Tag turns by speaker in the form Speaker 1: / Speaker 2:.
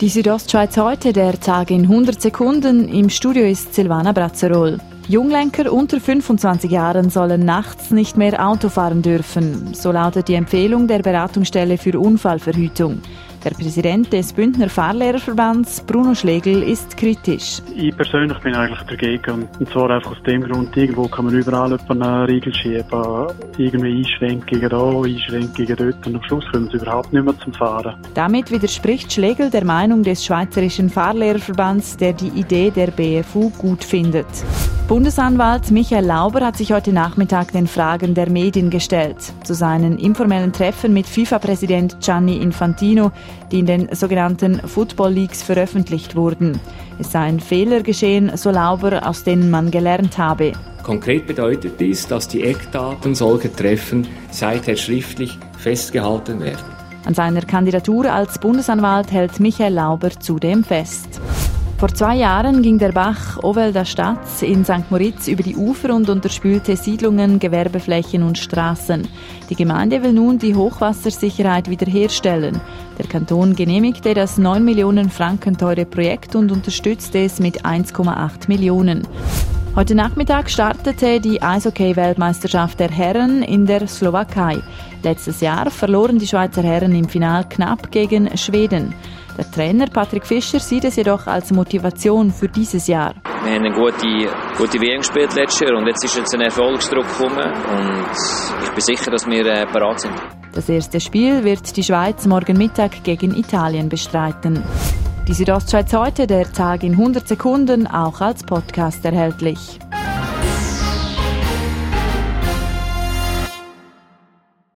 Speaker 1: Die Südostschweiz heute, der Tag in 100 Sekunden. Im Studio ist Silvana Brazzerol. Junglenker unter 25 Jahren sollen nachts nicht mehr Auto fahren dürfen. So lautet die Empfehlung der Beratungsstelle für Unfallverhütung. Der Präsident des Bündner Fahrlehrerverbands, Bruno Schlegel, ist kritisch.
Speaker 2: Ich persönlich bin eigentlich dagegen. Und zwar einfach aus dem Grund, irgendwo kann man überall eine Regel schieben. Irgendwie Einschränkungen da, Einschränkungen dort. Und am Schluss kommen sie überhaupt nicht mehr zum Fahren.
Speaker 1: Damit widerspricht Schlegel der Meinung des Schweizerischen Fahrlehrerverbands, der die Idee der BFU gut findet. Bundesanwalt Michael Lauber hat sich heute Nachmittag den Fragen der Medien gestellt. Zu seinen informellen Treffen mit FIFA-Präsident Gianni Infantino, die in den sogenannten Football Leagues veröffentlicht wurden. Es seien Fehler geschehen, so Lauber, aus denen man gelernt habe.
Speaker 3: Konkret bedeutet dies, dass die Eckdaten solcher Treffen seither schriftlich festgehalten werden.
Speaker 1: An seiner Kandidatur als Bundesanwalt hält Michael Lauber zudem fest. Vor zwei Jahren ging der Bach Ovel der Stadt in St. Moritz über die Ufer und unterspülte Siedlungen, Gewerbeflächen und Straßen. Die Gemeinde will nun die Hochwassersicherheit wiederherstellen. Der Kanton genehmigte das 9 Millionen Franken teure Projekt und unterstützte es mit 1,8 Millionen. Heute Nachmittag startete die Eishockey-Weltmeisterschaft der Herren in der Slowakei. Letztes Jahr verloren die Schweizer Herren im Final knapp gegen Schweden. Der Trainer Patrick Fischer sieht es jedoch als Motivation für dieses Jahr.
Speaker 4: Wir haben eine gute, gute WM gespielt letztes Jahr und jetzt ist jetzt ein Erfolgsdruck gekommen und ich bin sicher, dass wir äh, bereit sind.
Speaker 1: Das erste Spiel wird die Schweiz morgen Mittag gegen Italien bestreiten. Die Südostschweiz heute, der Tag in 100 Sekunden, auch als Podcast erhältlich.